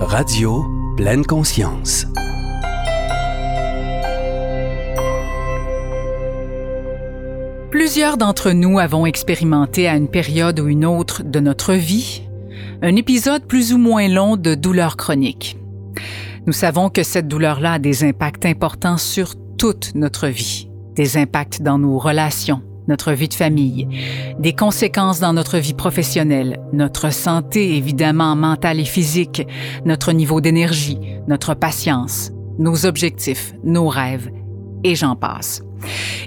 Radio Pleine Conscience. Plusieurs d'entre nous avons expérimenté à une période ou une autre de notre vie un épisode plus ou moins long de douleur chronique. Nous savons que cette douleur-là a des impacts importants sur toute notre vie, des impacts dans nos relations, notre vie de famille, des conséquences dans notre vie professionnelle, notre santé évidemment mentale et physique, notre niveau d'énergie, notre patience, nos objectifs, nos rêves, et j'en passe.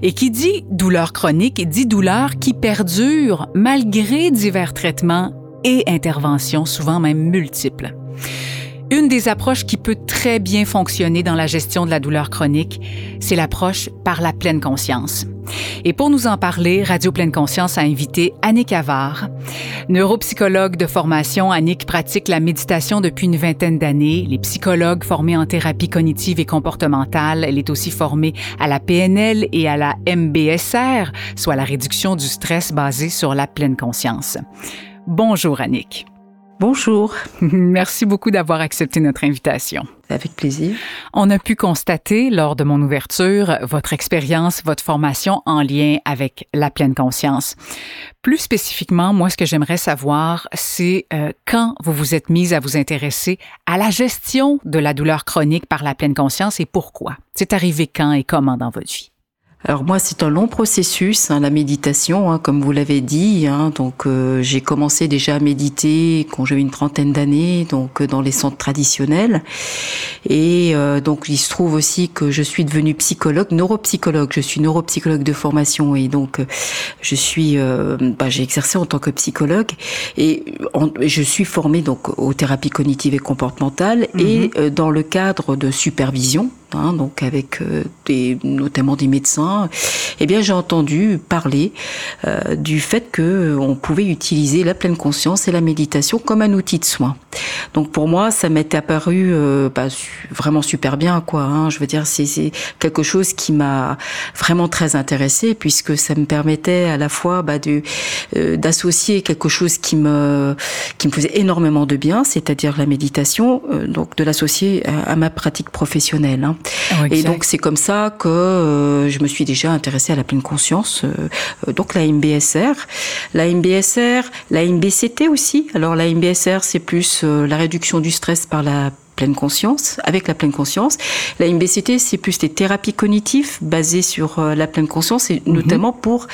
Et qui dit douleur chronique dit douleur qui perdure malgré divers traitements et interventions, souvent même multiples. Une des approches qui peut très bien fonctionner dans la gestion de la douleur chronique, c'est l'approche par la pleine conscience. Et pour nous en parler, Radio Pleine Conscience a invité Annick Avard. Neuropsychologue de formation, Annick pratique la méditation depuis une vingtaine d'années. Les psychologues formés en thérapie cognitive et comportementale. Elle est aussi formée à la PNL et à la MBSR, soit la réduction du stress basée sur la pleine conscience. Bonjour Annick. Bonjour. Merci beaucoup d'avoir accepté notre invitation. Avec plaisir. On a pu constater lors de mon ouverture votre expérience, votre formation en lien avec la pleine conscience. Plus spécifiquement, moi, ce que j'aimerais savoir, c'est euh, quand vous vous êtes mise à vous intéresser à la gestion de la douleur chronique par la pleine conscience et pourquoi? C'est arrivé quand et comment dans votre vie? Alors moi, c'est un long processus, hein, la méditation, hein, comme vous l'avez dit. Hein, donc euh, j'ai commencé déjà à méditer quand j'avais une trentaine d'années, donc euh, dans les centres traditionnels. Et euh, donc il se trouve aussi que je suis devenue psychologue, neuropsychologue. Je suis neuropsychologue de formation et donc je suis, bah, j'ai exercé en tant que psychologue et je suis formée donc aux thérapies cognitives et comportementales et mhm. dans le cadre de supervision Hein, donc avec euh, des, notamment des médecins, eh bien j'ai entendu parler euh, du fait que euh, on pouvait utiliser la pleine conscience et la méditation comme un outil de soin. Donc pour moi, ça m'était apparu bah, vraiment super bien, quoi. Hein. je veux dire, c'est quelque chose qui m'a vraiment très intéressée puisque ça me permettait à la fois bah, de d'associer quelque chose qui me qui me faisait énormément de bien, c'est-à-dire la méditation, donc de l'associer à, ma pratique professionnelle. Hein. Ah et donc c'est comme ça que euh, je me suis déjà intéressée à la pleine conscience. Euh, euh, donc la MBSR, la MBSR, la MBCT aussi. Alors la MBSR c'est plus la réduction du stress par la pleine conscience, avec la pleine conscience. La MBCT, c'est plus des thérapies cognitives basées sur euh, la pleine conscience et mhm. notamment pour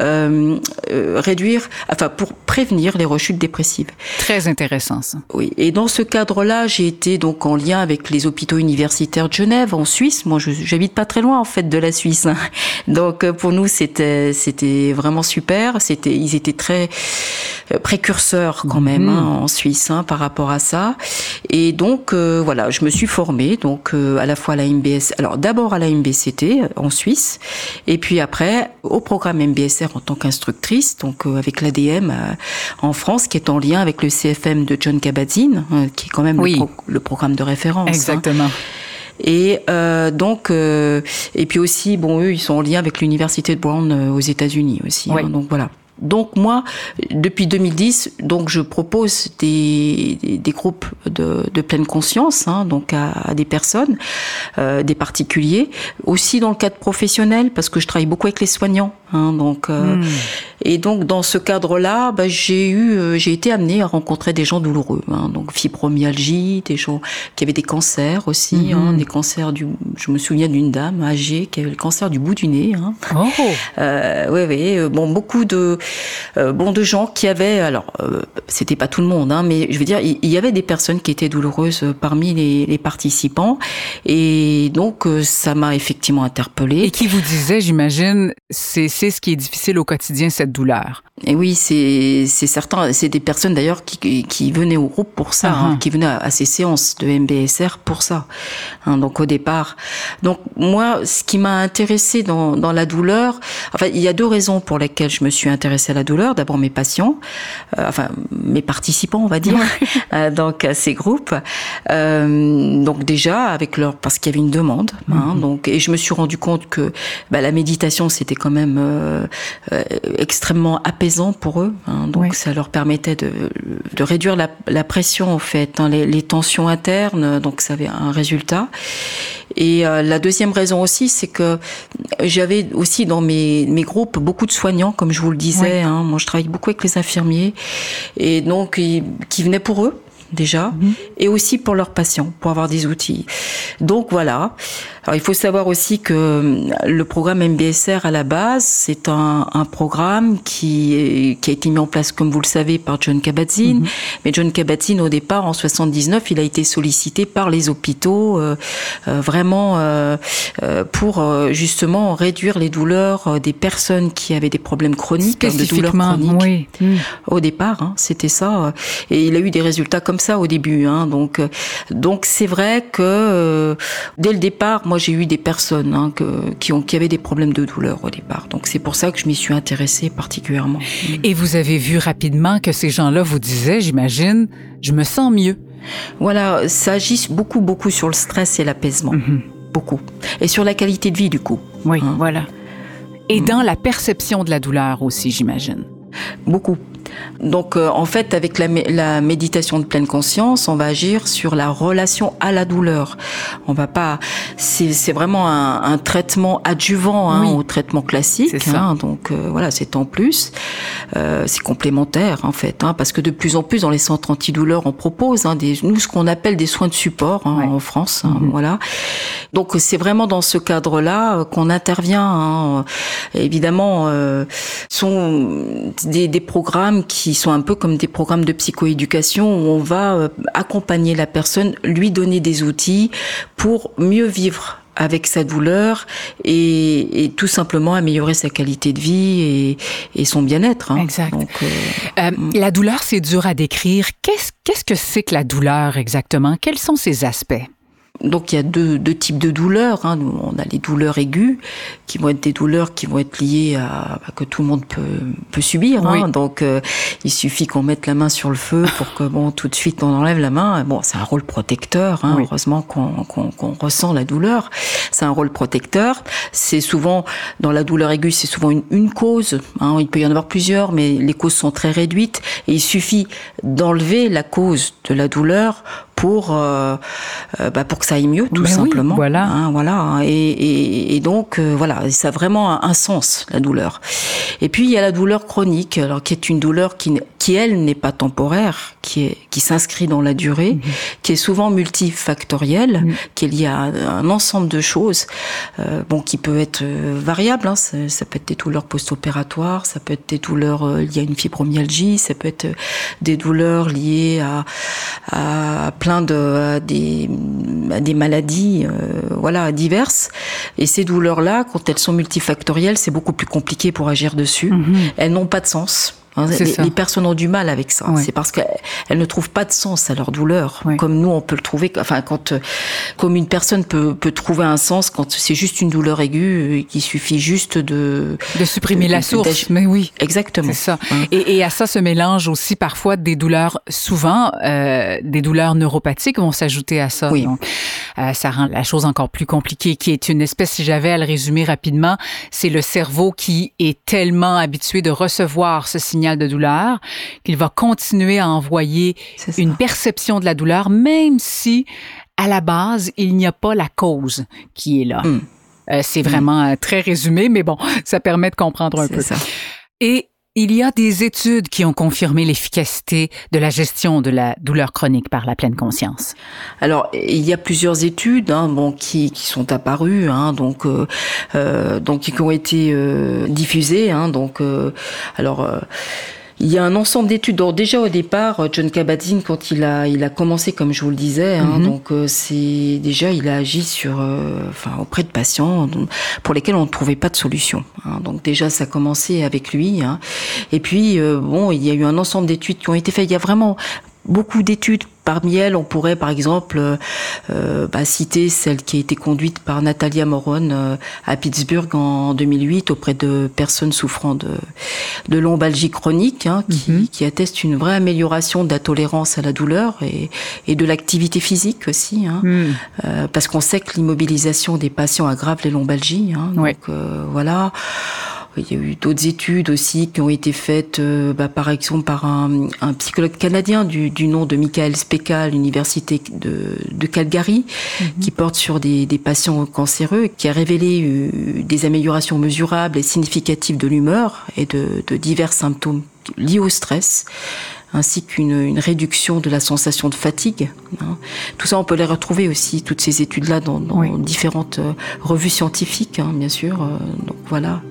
euh, euh, réduire, enfin pour prévenir les rechutes dépressives. Très intéressant ça. Oui, et dans ce cadre-là, j'ai été donc en lien avec les hôpitaux universitaires de Genève, en Suisse. Moi, j'habite pas très loin en fait de la Suisse, hein. donc pour nous c'était c'était vraiment super. C'était ils étaient très précurseurs quand même mhm. hein, en Suisse hein, par rapport à ça, et donc voilà, je me suis formée donc euh, à la fois à la MBS, alors d'abord à la MBCT euh, en Suisse, et puis après au programme MBSR en tant qu'instructrice, donc euh, avec l'ADM en France, qui est en lien avec le CFM de John Kabat-Zinn, qui est quand même le, programme de référence. Hein. Exactement. Et donc, et puis aussi, bon, eux, ils sont en lien avec l'université de Brown aux États-Unis aussi. Hein. donc voilà. Donc moi, depuis 2010, donc je propose des, des, groupes de, de, pleine conscience, hein, donc à, des personnes, euh, des particuliers, aussi dans le cadre professionnel parce que je travaille beaucoup avec les soignants. Hein, donc euh, hmm. et donc dans ce cadre-là, bah, j'ai eu, euh, j'ai été amenée à rencontrer des gens douloureux, hein, donc fibromyalgie, des gens qui avaient des cancers aussi, hein, hmm. des cancers du. Je me souviens d'une dame âgée qui avait le cancer du bout du nez. Hein. Oh. Euh, oui, oui. Bon, beaucoup de euh, bon de gens qui avaient. Alors, euh, c'était pas tout le monde, hein, mais je veux dire, il y, avait des personnes qui étaient douloureuses parmi les, les participants, et donc ça m'a effectivement interpellée. Et qui vous disait, j'imagine, c'est c'est ce qui est difficile au quotidien, cette douleur. Et oui, c'est certain. C'est des personnes d'ailleurs qui, qui, venaient au groupe pour ça, hein, uh-huh. qui venaient à, ces séances de MBSR pour ça. Hein, donc au départ. Donc moi, ce qui m'a intéressé dans, dans la douleur, enfin, il y a deux raisons pour lesquelles je me suis intéressée à la douleur. D'abord mes patients, euh, enfin mes participants, on va dire, euh, donc à ces groupes. Euh, donc déjà avec leur, parce qu'il y avait une demande. Hein, mm-hmm. donc et je me suis rendu compte que bah, la méditation c'était quand même euh, euh, extrêmement apaisant pour eux. Hein. donc ça leur permettait de, de réduire la, la, pression en fait, hein, les, les, tensions internes. Donc ça avait un résultat. Et euh, la deuxième raison aussi, c'est que j'avais aussi dans mes, mes groupes beaucoup de soignants, comme je vous le disais. Hein. Moi, je travaille beaucoup avec les infirmiers, et donc qui venaient pour eux déjà, mhm. et aussi pour leurs patients, pour avoir des outils. Donc voilà. Alors il faut savoir aussi que euh, le programme MBSR à la base, c'est un, un, programme qui, qui a été mis en place, comme vous le savez, par John Kabat-Zinn. Mhm. Mais John Kabat-Zinn, au départ, en 79, il a été sollicité par les hôpitaux, euh, euh vraiment euh, euh, pour justement réduire les douleurs des personnes qui avaient des problèmes chroniques, de douleurs chroniques. Oui. Mhm. Au départ, hein, c'était ça. Et il a eu des résultats comme ça au début. Hein, donc, donc c'est vrai que dès le départ, moi j'ai eu des personnes hein, qui, ont, qui avaient des problèmes de douleur au départ. Donc c'est pour ça que je m'y suis intéressée particulièrement. Et vous avez vu rapidement que ces gens-là vous disaient, j'imagine, je me sens mieux. Voilà, ça agit beaucoup, beaucoup sur le stress et l'apaisement. Mhm. Beaucoup. Et sur la qualité de vie, du coup. Oui, hein. voilà. Et dans la perception de la douleur aussi, j'imagine. Beaucoup. Donc euh, en fait, avec la, la, méditation de pleine conscience, on va agir sur la relation à la douleur. On va pas, c'est vraiment un, un, traitement adjuvant hein, au traitement classique. Hein, donc euh, voilà, c'est en plus, euh, c'est complémentaire en fait, hein, parce que de plus en plus dans les centres antidouleurs, on propose hein, des, nous ce qu'on appelle des soins de support hein, en France. Hein, mhm. Voilà. Donc c'est vraiment dans ce cadre-là euh, qu'on intervient. Évidemment, euh, sont des, des programmes qui sont un peu comme des programmes de psychoéducation où on va euh, accompagner la personne, lui donner des outils pour mieux vivre avec sa douleur et, tout simplement améliorer sa qualité de vie et, son bien-être. Hein. Exact. Euh, euh, mm. la douleur, c'est dur à décrire. Qu'est-ce que c'est que la douleur exactement? Quels sont ses aspects? Donc il y a deux, deux types de douleurs. Hein. On a les douleurs aiguës, qui vont être des douleurs qui vont être liées à, que tout le monde peut, peut subir. Hein. Donc euh, il suffit qu'on mette la main sur le feu pour que bon tout de suite on enlève la main. Bon, c'est un rôle protecteur. Hein. Heureusement qu'on qu'on ressent la douleur. C'est un rôle protecteur. C'est souvent dans la douleur aiguë, c'est souvent une, une cause. Hein. Il peut y en avoir plusieurs, mais les causes sont très réduites. Et il suffit d'enlever la cause de la douleur pour euh, euh, bah pour que ça aille mieux tout simplement. voilà. Hein, voilà. Et, et, et donc euh, voilà, ça a vraiment un, sens la douleur. Et puis il y a la douleur chronique, alors qui est une douleur qui, qui elle n'est pas temporaire, qui est qui s'inscrit dans la durée, mhm. qui est souvent multifactorielle, mhm. qui est liée à un ensemble de choses, euh, bon qui peut être variable. Hein, ça, ça, peut être des douleurs post-opératoires, ça peut être des douleurs liées à une fibromyalgie, ça peut être des douleurs liées à, à plein de des, des maladies euh, voilà diverses. Et ces douleurs là quand elles sont multifactorielles c'est beaucoup plus compliqué pour agir dessus. Mhm. elles n'ont pas de sens Hein, les, personnes ont du mal avec ça. C'est parce qu'elles ne trouvent pas de sens à leur douleur, comme nous on peut le trouver. Enfin, quand comme une personne peut, peut trouver un sens quand c'est juste une douleur aiguë, euh, qu'il suffit juste de de supprimer la source. Mais oui, exactement. C'est ça. Et, et, à ça se mélange aussi parfois des douleurs. Souvent, euh, des douleurs neuropathiques vont s'ajouter à ça. Oui. Donc, euh, ça rend la chose encore plus compliquée. Qui est une espèce, si j'avais à le résumer rapidement, c'est le cerveau qui est tellement habitué de recevoir ce signal de douleur, qu'il va continuer à envoyer une perception de la douleur, même si à la base, il n'y a pas la cause qui est là. Hmm. Euh, c'est vraiment euh, très résumé, mais bon, ça permet de comprendre un peu. Ça. Et il y a des études qui ont confirmé l'efficacité de la gestion de la douleur chronique par la pleine conscience. Alors, il y a plusieurs études hein, bon, qui, qui sont apparues, hein, donc, euh, euh donc qui ont été euh, diffusées. Hein, donc, euh, alors il y a un ensemble d'études. déjà au départ, John Kabat-Zinn, quand il a, il a commencé, comme je vous le disais, hein, mhm. donc euh, c'est déjà il a agi sur, euh, enfin auprès de patients pour lesquels on ne trouvait pas de solution. Hein. donc déjà ça a commencé avec lui. Hein. Et puis euh, bon, il y a eu un ensemble d'études qui ont été faites. Il y a vraiment beaucoup d'études. Parmi elles, on pourrait par exemple euh, euh, bah, citer celle qui a été conduite par Natalia Moron euh, à Pittsburgh en 2008 auprès de personnes souffrant de, de lombalgie chronique, hein, qui, mhm. qui, atteste une vraie amélioration de la tolérance à la douleur et, et de l'activité physique aussi, hein, euh, parce qu'on sait que l'immobilisation des patients aggrave les lombalgies. Hein, donc voilà. Il y a eu d'autres études aussi qui ont été faites, euh, bah, par exemple par un, un psychologue canadien du, du, nom de Michael Speka à l'université de, de, Calgary, mhm. qui porte sur des, des, patients cancéreux, qui a révélé euh, des améliorations mesurables et significatives de l'humeur et de, de divers symptômes liés au stress ainsi qu'une réduction de la sensation de fatigue. Hein. Tout ça, on peut les retrouver aussi, toutes ces études-là, dans, différentes euh, revues scientifiques, hein, bien sûr. Euh, donc voilà.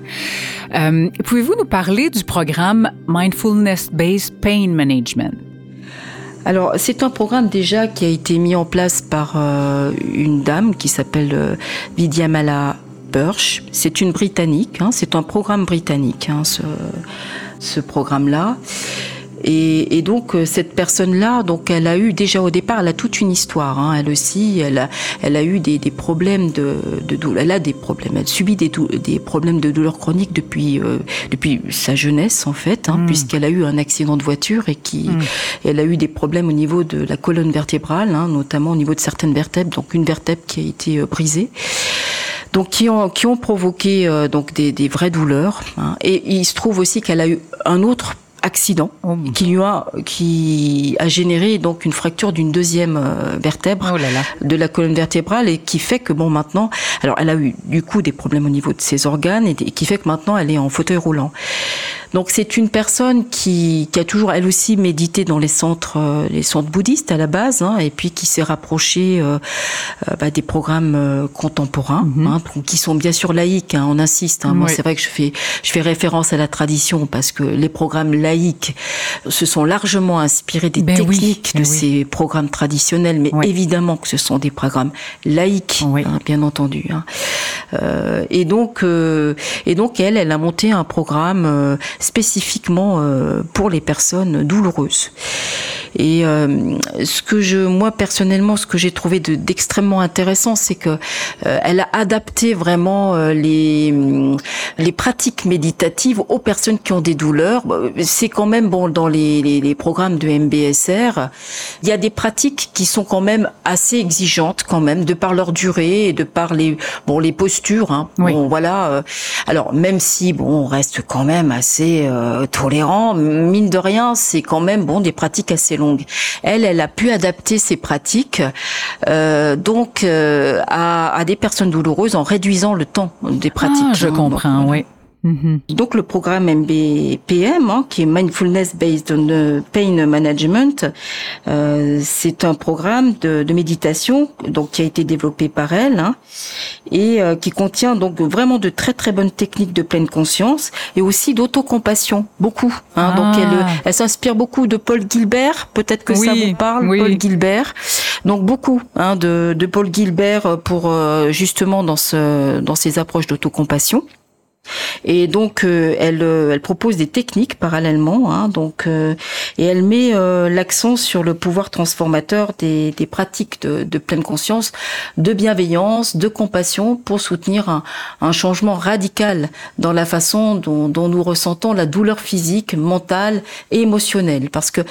Euh, Pouvez-vous nous parler du programme Mindfulness-Based Pain Management? Alors, c'est un programme déjà qui a été mis en place par euh, une dame qui s'appelle euh, Vidyamala Birch. C'est une Britannique, hein, c'est un programme britannique, hein, ce, ce programme-là. Et, et, donc euh, cette personne-là, donc elle a eu déjà au départ, elle a toute une histoire. Hein, elle aussi, elle a, elle a eu des, des problèmes de, de, douleur. Elle a des problèmes. Elle subit des, des problèmes de douleur chronique depuis euh, depuis sa jeunesse en fait, hein, mm. puisqu'elle a eu un accident de voiture et qui, mm. elle a eu des problèmes au niveau de la colonne vertébrale, hein, notamment au niveau de certaines vertèbres. Donc une vertèbre qui a été euh, brisée donc qui ont qui ont provoqué euh, donc des, des vraies douleurs. Hein. Et il se trouve aussi qu'elle a eu un autre accident oh qui lui a qui a généré donc une fracture d'une deuxième euh, vertèbre oh de la colonne vertébrale et qui fait que bon maintenant alors elle a eu du coup des problèmes au niveau de ses organes et, qui fait que maintenant elle est en fauteuil roulant. Donc c'est une personne qui, qui a toujours elle aussi médité dans les centres euh, les centres bouddhistes à la base hein, et puis qui s'est rapprochée euh, bah, des programmes contemporains mm -hmm. hein, qui sont bien sûr laïques hein, on insiste moi c'est vrai que je fais je fais référence à la tradition parce que les programmes laïques se sont largement inspirés des ben techniques oui, de oui. ces programmes traditionnels mais oui. évidemment que ce sont des programmes laïques hein, bien entendu hein. euh, et donc euh, et donc elle elle a monté un programme euh, spécifiquement pour les personnes douloureuses. Et ce que je, moi personnellement, ce que j'ai trouvé d'extrêmement intéressant, c'est que elle a adapté vraiment les les pratiques méditatives aux personnes qui ont des douleurs. C'est quand même bon dans les, les, les programmes de MBSR, il y a des pratiques qui sont quand même assez exigeantes quand même de par leur durée et de par les bon les postures. Hein. Oui. Bon voilà. alors même si bon on reste quand même assez euh, tolérant, mine de rien, c'est quand même bon des pratiques assez longue. Elle, elle a pu adapter ses pratiques euh, donc euh, à, à, des personnes douloureuses en réduisant le temps des pratiques. Ah, je comprends, oui. -hmm. Donc le programme MBPM, hein, qui est Mindfulness Based on Pain Management, euh, c'est un programme de, de, méditation donc qui a été développé par elle hein, et euh, qui contient donc vraiment de très très bonnes techniques de pleine conscience et aussi d'autocompassion, beaucoup. Hein, ah. Donc elle, elle s'inspire beaucoup de Paul Gilbert, peut-être que oui, ça vous parle, oui. Paul Gilbert. Donc beaucoup hein, de, de Paul Gilbert pour euh, justement dans ce dans ces approches d'autocompassion. Et donc euh, elle, euh, elle propose des techniques parallèlement, hein, donc euh, et elle met euh, l'accent sur le pouvoir transformateur des, des pratiques de, de, pleine conscience, de bienveillance, de compassion pour soutenir un, un changement radical dans la façon dont, dont, nous ressentons la douleur physique, mentale et émotionnelle, parce que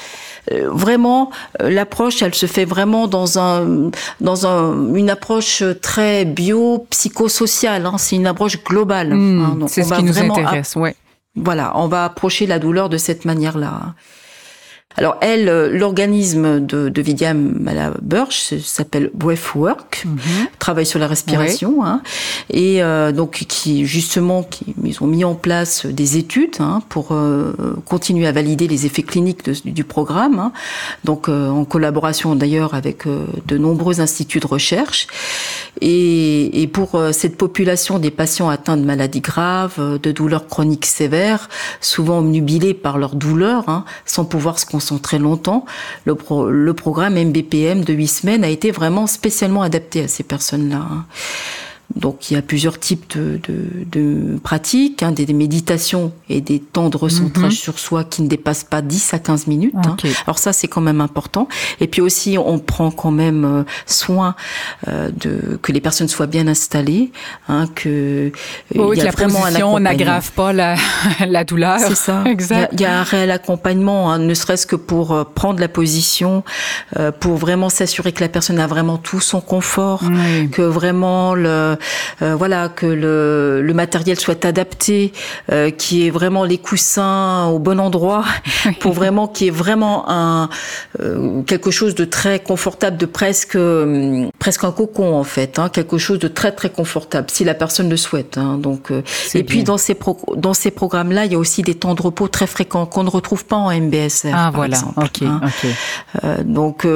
euh, vraiment l'approche, elle se fait vraiment dans un dans un, une approche très bio psychosociale, hein, c'est une approche globale. Mmh. Hein, c'est ce qui nous intéresse, ouais. Voilà, on va approcher la douleur de cette manière-là. Alors elle, euh, l'organisme de, de Vidya s'appelle Breathwork, mm -hmm. travaille sur la respiration, ouais. hein, et euh, donc qui justement, qui, ils ont mis en place des études hein, pour euh, continuer à valider les effets cliniques de, du programme, hein, donc euh, en collaboration d'ailleurs avec de nombreux instituts de recherche, et, et pour cette population des patients atteints de maladies graves, de douleurs chroniques sévères, souvent obnubilés par leur douleur, sans pouvoir se concentrer longtemps. Le, le programme MBPM de 8 semaines a été vraiment spécialement adapté à ces personnes-là. Donc il y a plusieurs types de, de, de pratiques, hein, des, des, méditations et des temps de recentrage mm -hmm. sur soi qui ne dépassent pas 10 à 15 minutes. Okay. Hein. Alors ça c'est quand même important. Et puis aussi on prend quand même euh, soin euh, de que les personnes soient bien installées, hein, que oui, y a que la vraiment position n'aggrave pas la, la douleur. C'est ça. exact. Il y, a, il y, a un réel accompagnement, hein, ne serait-ce que pour euh, prendre la position, euh, pour vraiment s'assurer que la personne a vraiment tout son confort, oui. que vraiment le voilà que le, le, matériel soit adapté, euh, qui est vraiment les coussins au bon endroit, pour vraiment qu'il y ait vraiment un quelque chose de très confortable, de presque presque un cocon en fait, hein, quelque chose de très très confortable si la personne le souhaite. Hein, donc et puis dans ces dans ces programmes là, il y a aussi des temps de repos très fréquents qu'on ne retrouve pas en MBSR. Ah voilà, ok. Hein. donc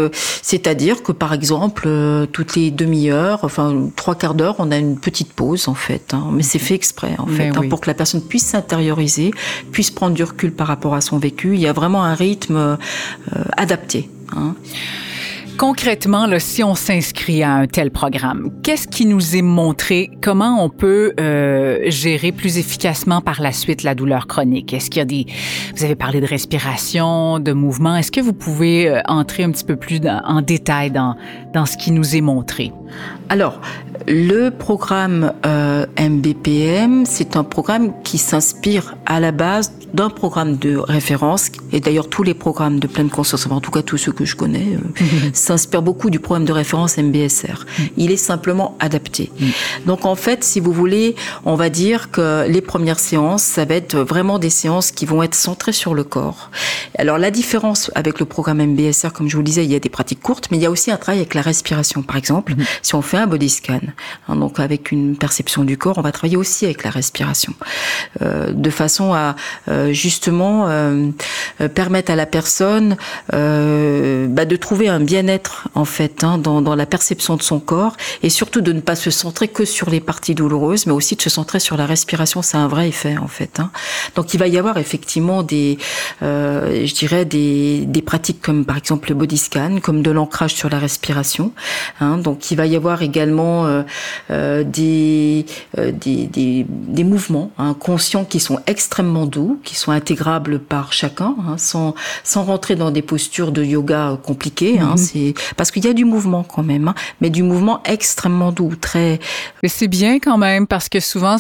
c'est-à-dire que par exemple toutes les demi-heures, enfin trois quarts d'heure, on a une petite pause en fait. Hein. mais c'est fait exprès en fait, hein, pour que la personne puisse s'intérioriser, puisse prendre du recul par rapport à son vécu. Il y a vraiment un rythme euh, adapté. Hein. Concrètement, là, si on s'inscrit à un tel programme, qu'est-ce qui nous est montré? Comment on peut euh, gérer plus efficacement par la suite la douleur chronique? Est-ce qu'il y a des... Vous avez parlé de respiration, de mouvement. Est-ce que vous pouvez euh, entrer un petit peu plus en détail dans, dans ce qui nous est montré? Alors, le programme euh, MBPM, c'est un programme qui s'inspire à la base d'un programme de référence, et d'ailleurs tous les programmes de pleine conscience, en tout cas tous ceux que je connais, euh, s'inspirent beaucoup du programme de référence MBSR. Il est simplement adapté. Donc en fait, si vous voulez, on va dire que les premières séances, ça va être vraiment des séances qui vont être centrées sur le corps. Alors la différence avec le programme MBSR, comme je vous le disais, il y a des pratiques courtes, mais il y a aussi un travail avec la respiration. Par exemple, si on fait un body scan, hein, donc avec une perception du corps, on va travailler aussi avec la respiration, euh, de façon à euh, justement euh, permettre à la personne bah, de trouver un bien-être en fait hein, dans, dans, la perception de son corps et surtout de ne pas se centrer que sur les parties douloureuses, mais aussi de se centrer sur la respiration. C'est un vrai effet en fait. Hein. Donc il va y avoir effectivement des, euh, je dirais des, des pratiques comme par exemple le body scan, comme de l'ancrage sur la respiration. Hein. Donc il va y avoir également euh, des, des, des, des, mouvements conscients qui sont extrêmement doux, qui sont intégrables par chacun, sans, sans rentrer dans des postures de yoga compliquées. Hein, mhm. C'est parce qu'il y a du mouvement quand même, hein, mais du mouvement extrêmement doux, très. Mais c'est bien quand même parce que souvent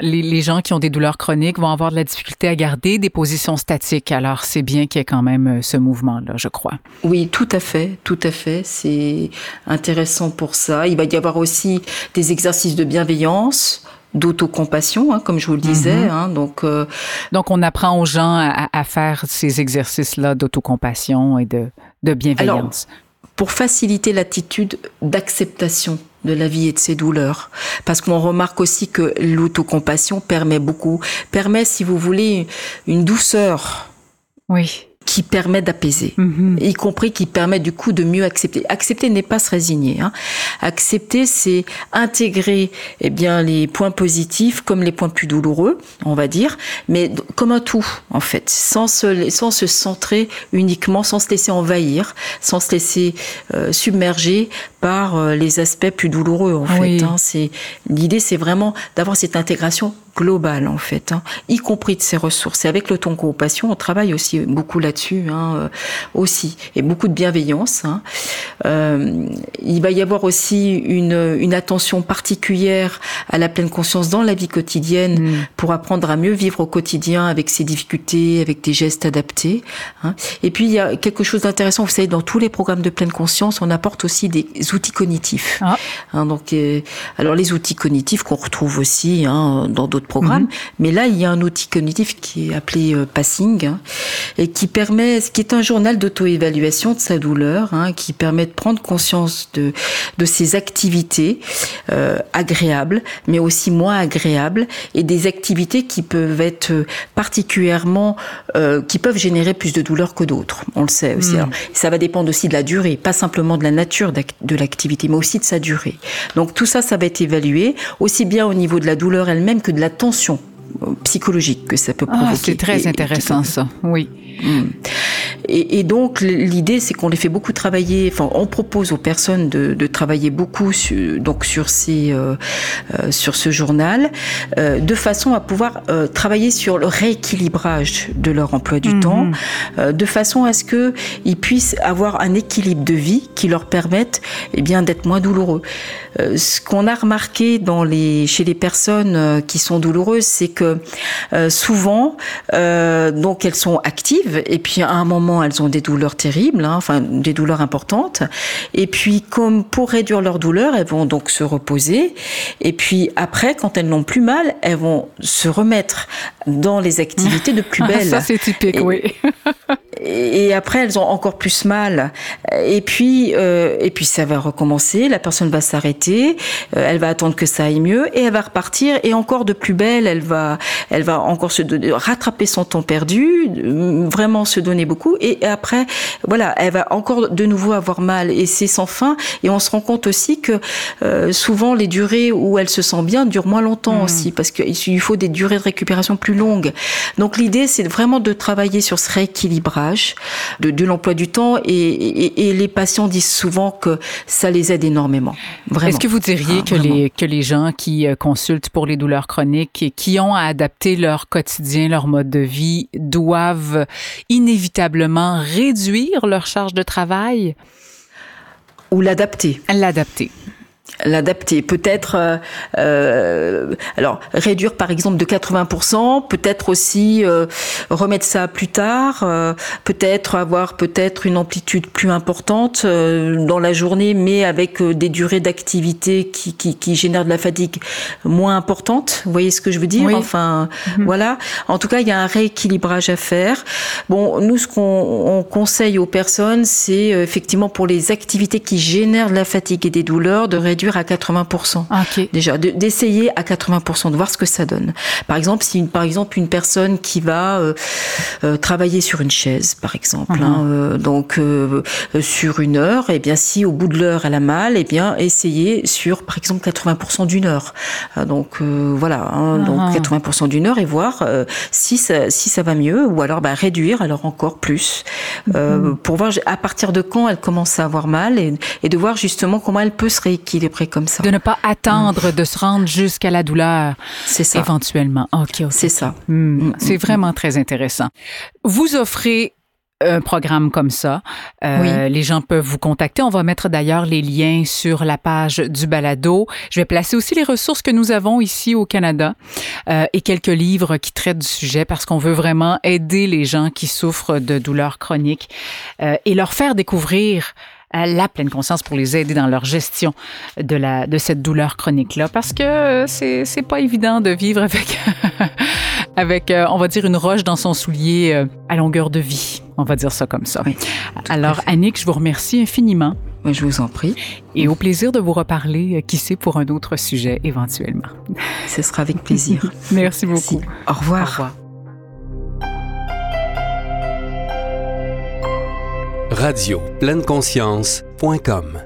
les, les, gens qui ont des douleurs chroniques vont avoir de la difficulté à garder des positions statiques. Alors c'est bien qu'il y ait quand même euh, ce mouvement-là, je crois. Oui, tout à fait, tout à fait. C'est intéressant pour ça. Il va y avoir aussi des exercices de bienveillance d'autocompassion, hein, comme je vous le disais. Mhm. Hein, donc, euh, donc, on apprend aux gens à, à faire ces exercices-là d'autocompassion et de, de bienveillance. Alors, pour faciliter l'attitude d'acceptation de la vie et de ses douleurs. Parce qu'on remarque aussi que l'autocompassion permet beaucoup, permet, si vous voulez, une douceur. Oui qui permet d'apaiser, mhm. y compris qui permet du coup de mieux accepter. Accepter n'est pas se résigner. Hein. Accepter, c'est intégrer eh bien les points positifs comme les points plus douloureux, on va dire, mais comme un tout en fait, sans se sans se centrer uniquement, sans se laisser envahir, sans se laisser euh, submerger par euh, les aspects plus douloureux en fait. Hein. C'est l'idée, c'est vraiment d'avoir cette intégration globale en fait, hein, y compris de ses ressources. Et avec le ton compassion, on travaille aussi beaucoup là-dessus hein, euh, aussi, et beaucoup de bienveillance. Hein. Euh, il va y avoir aussi une, une, attention particulière à la pleine conscience dans la vie quotidienne mm. pour apprendre à mieux vivre au quotidien avec ses difficultés, avec des gestes adaptés. Hein. Et puis il y a quelque chose d'intéressant, vous savez, dans tous les programmes de pleine conscience, on apporte aussi des outils cognitifs. Ah. Hein, donc, euh, alors les outils cognitifs qu'on retrouve aussi hein, dans d'autres programme. Mhm. Mais là, il y a un outil cognitif qui est appelé euh, Passing hein, et qui permet, ce qui est un journal d'auto-évaluation de sa douleur, hein, qui permet de prendre conscience de de ses activités euh, agréables, mais aussi moins agréables, et des activités qui peuvent être particulièrement, euh, qui peuvent générer plus de douleur que d'autres. On le sait aussi. Mhm. ça va dépendre aussi de la durée, pas simplement de la nature de l'activité, mais aussi de sa durée. Donc tout ça, ça va être évalué aussi bien au niveau de la douleur elle-même que de la tension psychologique que ça peut ah, provoquer. c'est très intéressant ça, oui. Hmm. Et, donc l'idée, c'est qu'on les fait beaucoup travailler. Enfin, on propose aux personnes de, de travailler beaucoup donc sur ces euh, euh, sur ce journal, euh, de façon à pouvoir euh, travailler sur le rééquilibrage de leur emploi du temps, mhm. euh, de façon à ce que ils puissent avoir un équilibre de vie qui leur permette, eh bien, d'être moins douloureux. ce qu'on a remarqué dans les chez les personnes qui sont douloureuses, c'est que euh, souvent, euh, donc elles sont actives et puis à un moment elles ont des douleurs terribles, hein, enfin des douleurs importantes. Et puis comme pour réduire leur douleur, elles vont donc se reposer. Et puis après, quand elles n'ont plus mal, elles vont se remettre dans les activités de plus belle. Ça c'est typique, oui. et après elles ont encore plus mal. Et puis euh, et puis ça va recommencer. La personne va s'arrêter, euh, elle va attendre que ça aille mieux et elle va repartir et encore de plus belle. Elle va elle va encore se rattraper son temps perdu, vraiment se donner beaucoup. Et après voilà, elle va encore de nouveau avoir mal et c'est sans fin. Et on se rend compte aussi que euh, souvent les durées où elle se sent bien durent moins longtemps mmh. aussi parce qu'il faut des durées de récupération plus longues. Donc l'idée c'est vraiment de travailler sur ce rééquilibrage de, de l'emploi du temps et, et, les patients disent souvent que ça les aide énormément. Est-ce que vous diriez ah, que, les, que les gens qui euh, consultent pour les douleurs chroniques et qui ont à adapter leur quotidien, leur mode de vie, doivent inévitablement réduire leur charge de travail? Ou l'adapter. L'adapter l'adapter. Peut-être, euh, euh, alors réduire par exemple de 80%, peut-être aussi euh, remettre ça plus tard, euh, peut-être avoir peut-être une amplitude plus importante euh, dans la journée, mais avec des durées d'activité qui, qui, qui, génèrent de la fatigue moins importante. Vous voyez ce que je veux dire Enfin, mhm. voilà. En tout cas, il y a un rééquilibrage à faire. Bon, nous, ce qu'on conseille aux personnes, c'est effectivement pour les activités qui génèrent de la fatigue et des douleurs, de réduire à 80%. Ah, Déjà, d'essayer à 80%, de voir ce que ça donne. Par exemple, si une, par exemple une personne qui va euh, euh, travailler sur une chaise, par exemple, hein, uh-huh. euh, donc sur une heure, et eh bien si au bout de l'heure elle a mal, et eh bien essayer sur par exemple 80% d'une heure. donc voilà, hein, donc 80% uh-huh. d'une heure et voir si ça si ça va mieux ou alors bah, réduire alors encore plus uh-huh. pour voir à partir de quand elle commence à avoir mal et, et de voir justement comment elle peut se rééquilibrer comme ça. De ne pas attendre de se rendre jusqu'à la douleur. C'est ça. Éventuellement. OK, C'est ça. Hmm. Mm, c'est mm, vraiment mm. très intéressant. Vous offrez un programme comme ça. Euh, oui. Les gens peuvent vous contacter. On va mettre d'ailleurs les liens sur la page du balado. Je vais placer aussi les ressources que nous avons ici au Canada euh, et quelques livres qui traitent du sujet parce qu'on veut vraiment aider les gens qui souffrent de douleurs chroniques euh, et leur faire découvrir la pleine conscience pour les aider dans leur gestion de, la, de cette douleur chronique-là. Parce que c'est, c'est pas évident de vivre avec, avec euh, on va dire, une roche dans son soulier euh, à longueur de vie. On va dire ça comme ça. Alors, Annick, je vous remercie infiniment. je vous en prie. Et au plaisir de vous reparler, euh, qui sait, pour un autre sujet éventuellement. Ce sera avec plaisir. Merci beaucoup. Au revoir. Au revoir. Radio pleine conscience.com